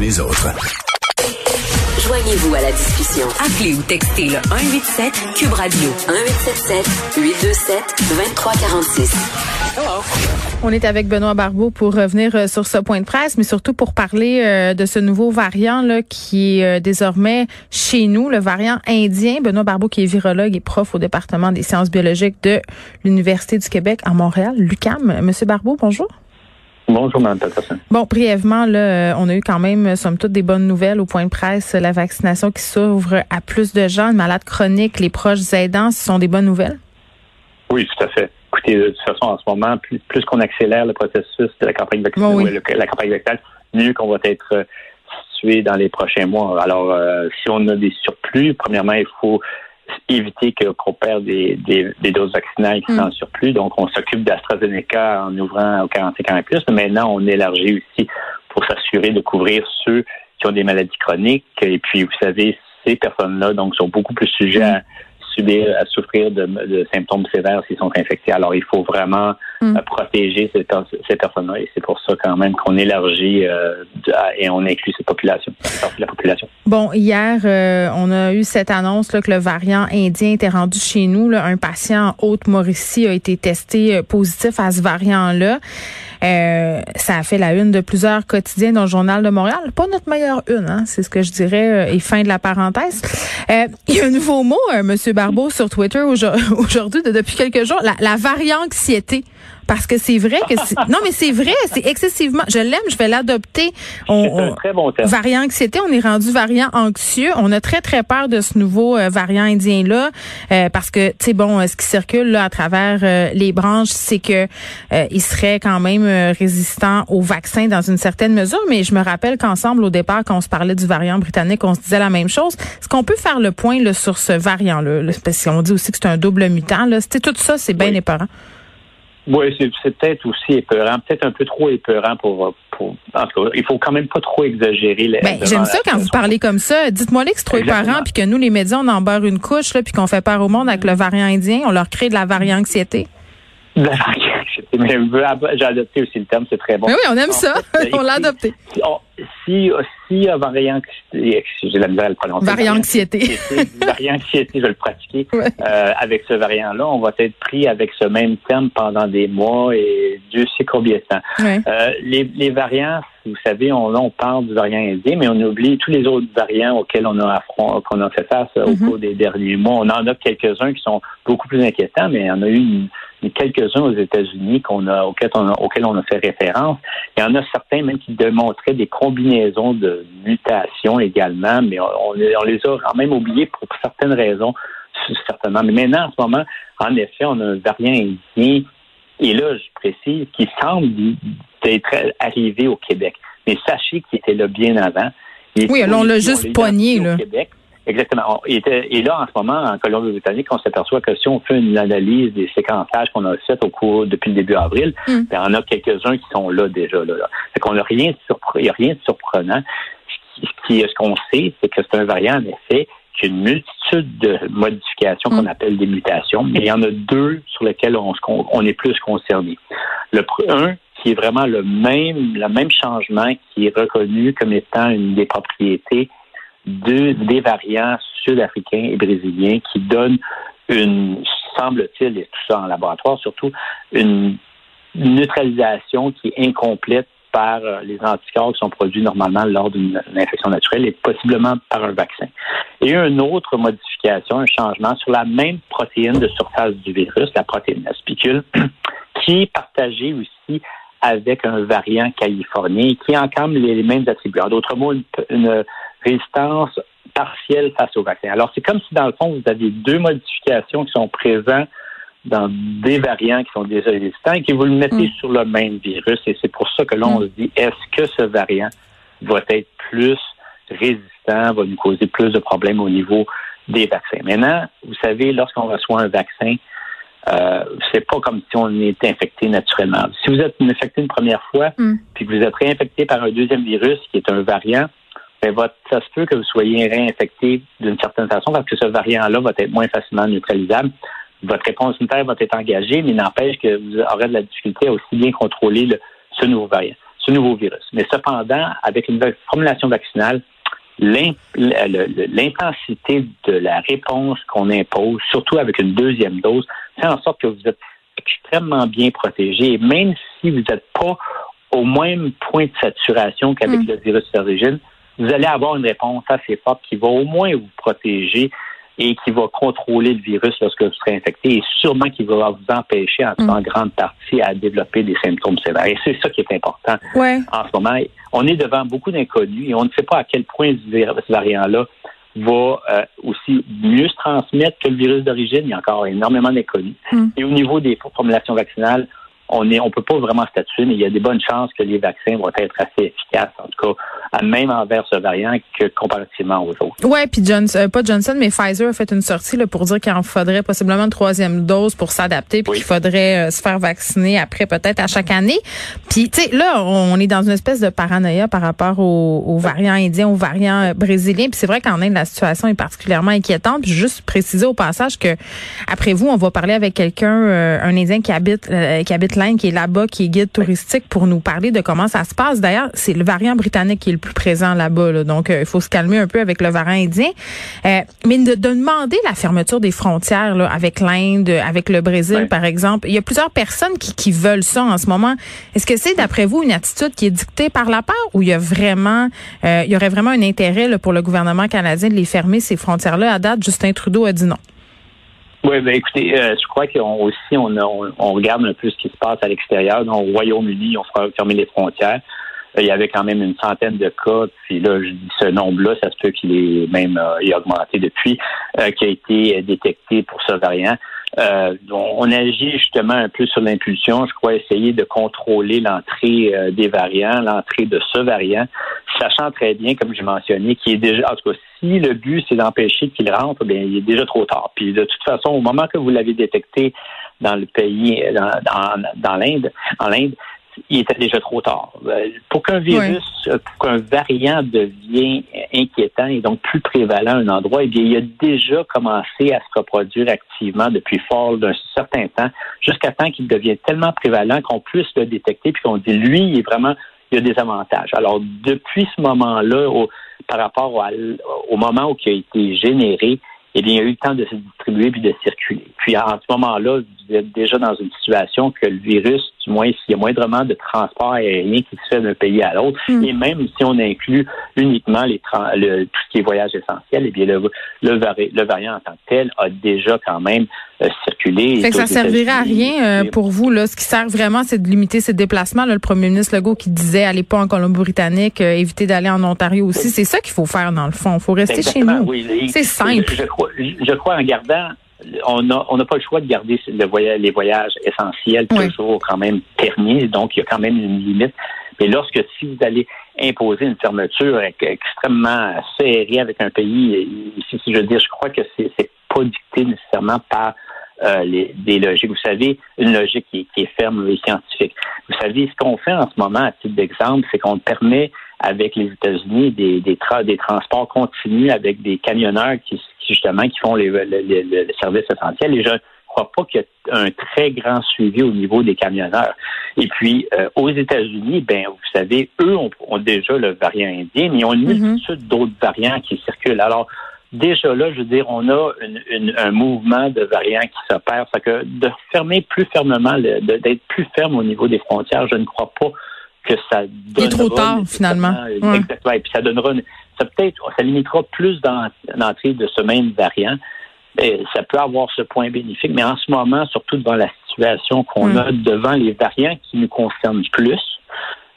les autres. Joignez-vous à la discussion. Appelez ou textez le 187 Cube Radio 1877 827 2346. On est avec Benoît Barbeau pour revenir euh, sur ce point de presse, mais surtout pour parler euh, de ce nouveau variant là, qui est euh, désormais chez nous, le variant indien. Benoît Barbeau qui est virologue et prof au département des sciences biologiques de l'Université du Québec à Montréal, l'UCAM. Monsieur Barbeau, bonjour. Bonjour, Mme Peterson. Bon, brièvement, là, on a eu quand même, somme toute, des bonnes nouvelles au point de presse. La vaccination qui s'ouvre à plus de gens, les malades chroniques, les proches aidants, ce sont des bonnes nouvelles? Oui, tout à fait. Écoutez, de toute façon, en ce moment, plus, plus qu'on accélère le processus de la campagne vaccinale, oui. la campagne vaccinale, mieux qu'on va être situé dans les prochains mois. Alors, euh, si on a des surplus, premièrement, il faut éviter qu'on perde des, des, des, doses vaccinales qui sont en surplus. Donc, on s'occupe d'AstraZeneca en ouvrant aux 45 ans et plus. Mais maintenant, on élargit aussi pour s'assurer de couvrir ceux qui ont des maladies chroniques. Et puis, vous savez, ces personnes-là donc sont beaucoup plus sujets à subir, à souffrir de, de symptômes sévères s'ils sont infectés. Alors, il faut vraiment Mm. euh, protéger ces, ces personnes-là. Et c'est pour ça quand même qu'on élargit euh, et on inclut cette population, cette partie de la population. Bon, hier, euh, on a eu cette annonce là, que le variant indien était rendu chez nous. Là. Un patient en Haute-Mauricie a été testé positif à ce variant-là. Euh, ça a fait la une de plusieurs quotidiens dans le Journal de Montréal. Pas notre meilleure une, hein, c'est ce que je dirais, euh, et fin de la parenthèse. Euh, il y a un nouveau mot, euh, Monsieur Barbeau, sur Twitter aujourd- aujourd'hui, de- depuis quelques jours, la, la varianxiété. Parce que c'est vrai que c'est... Non, mais c'est vrai, c'est excessivement... Je l'aime, je vais l'adopter. On- un on- très bon terme. Variant anxiété, on est rendu variant anxieux. On a très très peur de ce nouveau euh, variant indien là parce que tu sais bon, euh, ce qui circule là à travers euh, les branches, c'est que euh, il serait quand même euh, résistant au vaccin dans une certaine mesure. Mais je me rappelle qu'ensemble au départ, quand on se parlait du variant britannique, on se disait la même chose. Est-ce qu'on peut faire le point là, sur ce variant là, parce qu'on dit aussi que c'est un double mutant là. C'était tout ça, c'est bien Oui. épeurant. Oui, c'est, peut-être aussi épeurant, peut-être un peu trop épeurant pour, pour. En tout cas, il faut quand même pas trop exagérer. les- Ben, j'aime la ça quand vous parlez comme ça. Dites-moi là que c'est trop épeurant puis que nous, les médias, on en beurre une couche là, puis qu'on fait peur au monde avec le variant indien. On leur crée de la variant anxiété. Mais j'ai adopté aussi le terme, c'est très bon. Mais oui, on aime ça. on l'a adopté. On- si, si euh, variant, j'ai la misère à le prononcer. Variant anxiété. variant anxiété, je vais le pratiquer. Ouais. Euh, avec ce variant-là, on va être pris avec ce même terme pendant des mois et Dieu sait combien de temps. Ouais. Euh, les, les variants, vous savez, on, là, on parle du variant indien, mais on oublie tous les autres variants auxquels on a affront, qu'on a fait face euh, au cours des derniers mois. On en a quelques-uns qui sont beaucoup plus inquiétants, mais il y en a eu une- quelques-uns aux États-Unis qu'on a, auxquels, on a, auxquels on a fait référence. Il y en a certains même qui démontraient des combinaisons de mutations également, mais on, on les- a quand même oubliés pour certaines raisons, certainement. Mais maintenant, en ce moment, en effet, on a un variant indien et là, je précise, qui semble d'être arrivé au Québec. Mais sachez qu'il était là bien avant. Oui, là, on l'a juste identifié là. Au Québec. Exactement. Et là, en ce moment, en Colombie-Britannique, on s'aperçoit que si on fait une analyse des séquençages qu'on a fait au cours depuis le début avril, Mm. ben, on a quelques-uns qui sont là déjà. Là, là. Fait qu'on n'a rien de a rien de surprenant. Ce qui- qu'on sait, c'est que c'est un variant, en effet, qui a une multitude de modifications qu'on Mm. appelle des mutations, mais il y en a deux sur lesquelles on, on est plus concerné. Le un, qui est vraiment le même, le même changement qui est reconnu comme étant une des propriétés de- des variants sud-africains et brésiliens qui donnent une, semble-t-il, et tout ça en laboratoire surtout, une neutralisation qui est incomplète par euh, les anticorps qui sont produits normalement lors d'une infection naturelle et possiblement par un vaccin. Et une autre modification, un changement sur la même protéine de surface du virus, la protéine la spicule, qui est partagée aussi avec un variant californien qui encampe les, les mêmes attributs. En d'autres mots, une résistance partielle face au vaccin. Alors, c'est comme si, dans le fond, vous aviez deux modifications qui sont présentes dans des variants qui sont déjà résistants et que vous le mettez Mm. sur le même virus. Et c'est pour ça que là, on Mm. se dit, est-ce que ce variant va être plus résistant, va nous causer plus de problèmes au niveau des vaccins? Maintenant, vous savez, lorsqu'on reçoit un vaccin, euh, c'est pas comme si on était infecté naturellement. Si vous êtes infecté une première fois, Mm. puis que vous êtes réinfecté par un deuxième virus qui est un variant, ben votre, ça se peut que vous soyez réinfecté d'une certaine façon parce que ce variant-là va être moins facilement neutralisable. Votre réponse immunitaire va être engagée, mais n'empêche que vous aurez de la difficulté à aussi bien contrôler le- ce nouveau variant. ce nouveau virus. Mais cependant, avec une formulation vaccinale, l'intensité de la réponse qu'on impose, surtout avec une deuxième dose, fait en sorte que vous êtes extrêmement bien protégé. Et même si vous n'êtes pas au même point de saturation qu'avec mm. le virus d'origine, vous allez avoir une réponse assez forte qui va au moins vous protéger et qui va contrôler le virus lorsque vous serez infecté et sûrement qui va vous empêcher en, mm. grande partie à développer des symptômes sévères. Et c'est ça qui est important en ce moment. On est devant beaucoup d'inconnus et on ne sait pas à quel point ce variant-là va euh, aussi mieux se transmettre que le virus d'origine. Il y a encore énormément d'inconnus. Mm. Et au niveau des formulations vaccinales, on est, on peut pas vraiment statuer, mais il y a des bonnes chances que les vaccins vont être assez efficaces, en tout cas, même envers ce variant que comparativement aux autres. Ouais, puis Johnson, euh, pas Johnson, mais Pfizer a fait une sortie là, pour dire qu'il en faudrait possiblement une troisième dose pour s'adapter, puis qu'il faudrait euh, se faire vacciner après peut-être à chaque année. Puis tu sais, là, on est dans une espèce de paranoïa par rapport aux, aux variants indiens, aux variants euh, brésiliens. Puis c'est vrai qu'en Inde, la situation est particulièrement inquiétante. Puis juste préciser au passage que après vous, on va parler avec quelqu'un, un Indien qui habite qui habite qui est là-bas, qui est guide touristique, pour nous parler de comment ça se passe. D'ailleurs, c'est le variant britannique qui est le plus présent là-bas. Donc, euh, il faut se calmer un peu avec le variant indien. Euh, mais de, demander la fermeture des frontières là, avec l'Inde, avec le Brésil, par exemple, il y a plusieurs personnes qui, qui veulent ça en ce moment. Est-ce que c'est, d'après vous, une attitude qui est dictée par la peur ou il y a vraiment, euh, il y aurait vraiment un intérêt là, pour le gouvernement canadien de les fermer, ces frontières-là? À date, Justin Trudeau a dit non. Oui, ben écoutez, euh, je crois qu'on aussi on, on, regarde un peu ce qui se passe à l'extérieur. Au Royaume-Uni, on fera les frontières. Euh, il y avait quand même une centaine de cas, puis là, je dis ce nombre-là, ça se peut qu'il est même euh, augmenté depuis, qui a été détecté pour ce variant. Euh, on agit justement un peu sur l'impulsion. Je crois essayer de contrôler l'entrée euh, des variants, l'entrée de ce variant, sachant très bien, comme j'ai mentionné, qu'il est déjà, en tout cas, si le but c'est d'empêcher qu'il rentre, bien, il est déjà trop tard. Puis de toute façon, au moment que vous l'avez détecté dans le pays, dans, dans, dans l'Inde, en l'Inde, il était déjà trop tard. Euh, pour qu'un virus, euh, pour qu'un variant devienne inquiétant et donc plus prévalent à un endroit, eh bien, il a déjà commencé à se reproduire activement depuis fort d'un certain temps, jusqu'à temps qu'il devienne tellement prévalent qu'on puisse le détecter puis qu'on dit lui, il est vraiment, il a des avantages. Alors, depuis ce moment-là, par rapport au, moment où il a été généré, eh bien, il y a eu le temps de se distribuer puis de circuler. Puis, en ce moment-là, vous êtes déjà dans une situation que le virus, du moins s'il y a moindrement de transport aérien qui se fait d'un pays à l'autre, hmm. et même si on inclut uniquement les le, tout ce qui est voyage essentiel, eh bien, le, le, variant en tant que tel a déjà quand même euh, circulé. Fait que ça servirait à rien euh, pour vous. Là. Ce qui sert vraiment, c'est de limiter ses déplacements. Là, le premier ministre Legault qui disait, allez pas en Colombie-Britannique, euh, éviter d'aller en Ontario aussi. C'est ça qu'il faut faire dans le fond. Il faut rester chez nous. c'est simple. Je, crois, je crois en gardant on n'a on pas le choix de garder le les voyages essentiels toujours quand même permis, donc il y a quand même une limite. Mais lorsque si vous allez imposer une fermeture extrêmement serrée avec un pays, si je veux dire, je crois que c'est pas dicté nécessairement par euh, les, des logiques. Vous savez, une logique qui, qui est ferme et scientifique. Vous savez, ce qu'on fait en ce moment, à titre d'exemple, c'est qu'on permet avec les États-Unis des, des, des transports continus avec des camionneurs qui, justement qui font les, les, services essentiels. Et je ne crois pas qu'il y ait un très grand suivi au niveau des camionneurs. Et puis, euh, aux États-Unis, ben, vous savez, eux ont, déjà le variant indien, mais ils ont une mm-hmm. multitude d'autres variants qui circulent. Alors, déjà là, je veux dire, on a un mouvement de variants qui s'opère. Ça que de fermer plus fermement, d'être plus ferme au niveau des frontières, je ne crois pas que ça donnera... trop tard, finalement. Exactement. Et puis ça donnera... ça peut-être... Ça limitera plus d'entrée de ce même variant. Et ça peut avoir ce point bénéfique, mais en ce moment, surtout devant la situation qu'on mm. a devant les variants qui nous concernent plus,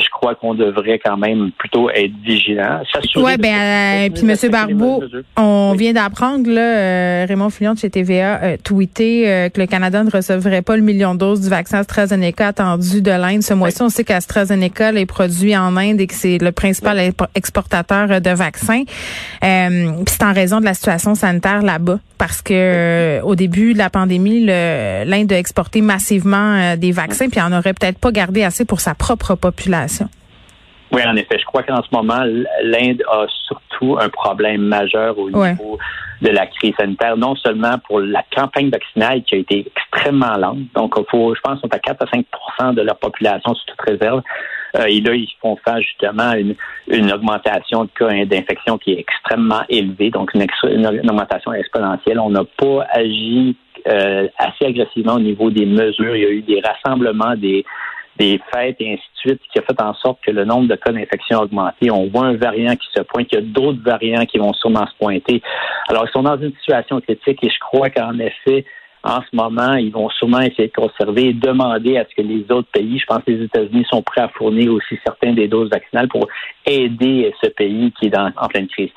je crois qu'on devrait quand même plutôt être vigilant. Oui, ben, euh, puis M. Barbeau, on vient d'apprendre, là, euh, Raymond Fillon de chez TVA a tweeté que le Canada ne recevrait pas le million de doses du vaccin AstraZeneca attendu de l'Inde ce mois-ci. On sait qu'AstraZeneca est produit en Inde et que c'est le principal exportateur de vaccins. Euh, c'est en raison de la situation sanitaire là-bas, parce que au début de la pandémie, l'Inde a exporté massivement des vaccins, puis en aurait peut-être pas gardé assez pour sa propre population. Oui, en effet. Je crois qu'en ce moment, l'Inde a surtout un problème majeur au niveau de la crise sanitaire, non seulement pour la campagne vaccinale qui a été extrêmement lente. Donc, faut, je pense, sont à 4 à 5% de leur population sous toute réserve. Euh, et là, ils font face justement à une, une augmentation de cas d'infection qui est extrêmement élevée, donc une, une augmentation exponentielle. On n'a pas agi euh, assez agressivement au niveau des mesures. Il y a eu des rassemblements, des, des fêtes et ainsi de suite, qui a fait en sorte que le nombre de cas d'infection a augmenté. On voit un variant qui se pointe, il y a d'autres variants qui vont sûrement se pointer. Alors, ils sont dans une situation critique et je crois qu'en effet, en ce moment, ils vont sûrement essayer de conserver et demander à ce que les autres pays, je pense que les États-Unis sont prêts à fournir aussi certaines des doses vaccinales pour aider ce pays qui est dans, en pleine crise.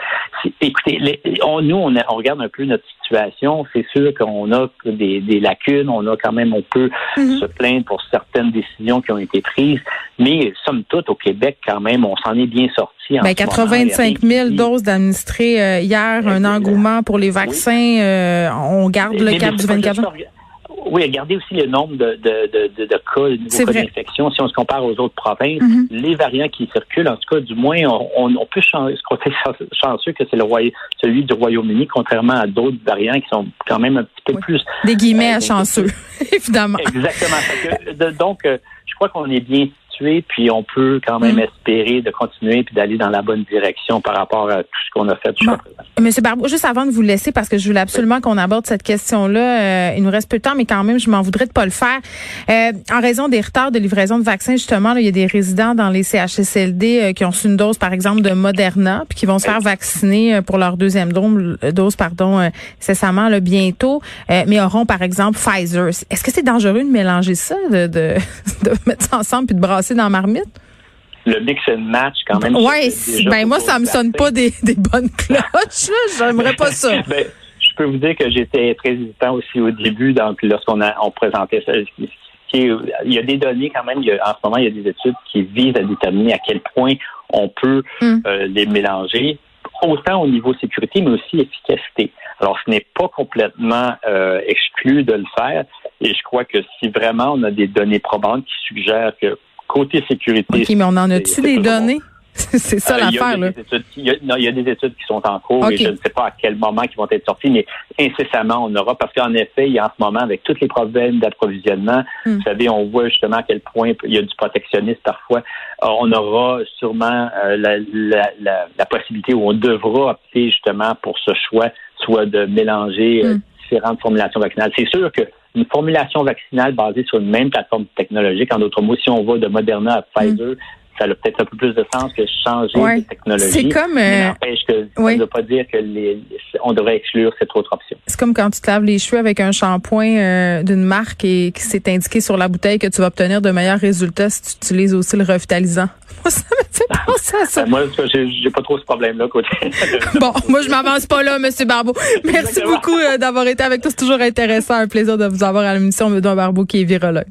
Écoutez, nous, on, regarde un peu notre situation. C'est sûr qu'on a des, lacunes, on a quand même, on peut mm-hmm. se plaindre pour certaines décisions qui ont été prises, mais somme toute, au Québec, quand même, on s'en est bien sorti. Ben, 85 000 doses d'administrées euh, hier, un engouement pour les vaccins. Euh, on garde le cap du 24 oui, regardez aussi le nombre de, de, de, de cas, de nouveaux cas d'infection. Si on se compare aux autres provinces, mm-hmm. les variants qui circulent, en tout cas, du moins, on, on peut se compter chanceux que c'est le celui du Royaume-Uni, contrairement à d'autres variants qui sont quand même un petit peu plus... Des guillemets à euh, chanceux, évidemment. Exactement. donc, euh, je crois qu'on est bien puis on peut quand même mm. espérer de continuer puis d'aller dans la bonne direction par rapport à tout ce qu'on a fait jusqu'à présent. Monsieur Barbeau, juste avant de vous laisser, parce que je voulais absolument qu'on aborde cette question-là, euh, il nous reste peu de temps, mais quand même, je m'en voudrais de pas le faire. Euh, en raison des retards de livraison de vaccins, justement, il y a des résidents dans les CHSLD euh, qui ont reçu une dose, par exemple, de Moderna, puis qui vont se faire vacciner pour leur deuxième dose, dose pardon, incessamment là, bientôt, mais auront, par exemple, Pfizer. Est-ce que c'est dangereux de mélanger ça, de, de, de mettre ça ensemble puis de brasser dans marmite? le mix and match quand même. Oui, ben moi ça me sonne pas des, bonnes cloches. J'aimerais pas ça. ben, je peux vous dire que j'étais très hésitant aussi au début, donc lorsqu'on a on présentait ça. Il y a des données quand même. en ce moment, il y a des études qui visent à déterminer à quel point on peut hmm. euh, les mélanger, autant au niveau sécurité, mais aussi efficacité. Alors, ce n'est pas complètement euh, exclu de le faire. Et je crois que si vraiment on a des données probantes qui suggèrent que côté sécurité. OK, mais on en a-tu des données? C'est ça euh, l'affaire, là. Il y, a des études qui sont en cours et je ne sais pas à quel moment ils vont être sortis, mais incessamment, on aura, parce qu'en effet, il y a en ce moment, avec tous les problèmes d'approvisionnement, hmm. vous savez, on voit justement à quel point il y a du protectionnisme parfois. Euh, on aura sûrement euh, la, la, la, possibilité où on devra opter justement pour ce choix, soit de mélanger hmm. différentes formulations vaccinales. C'est sûr que une formulation vaccinale basée sur une même plateforme technologique. En d'autres mots, si on va de Moderna à Pfizer, ça a peut-être un peu plus de sens que changer de technologie. C'est comme. Euh... n'empêche que ça ne veut pas dire que les, on devrait exclure cette autre option. C'est comme quand tu te laves les cheveux avec un shampoing euh, d'une marque et qui s'est indiqué sur la bouteille que tu vas obtenir de meilleurs résultats si tu utilises aussi le revitalisant. Moi, ça me fait penser à ça. moi, j'ai pas trop ce problème-là. bon, moi, je m'avance pas là, Monsieur Barbeau. Merci beaucoup euh, d'avoir été avec nous. C'est toujours intéressant. Un plaisir de vous avoir à l'émission. Meudon Barbeau qui est virologue.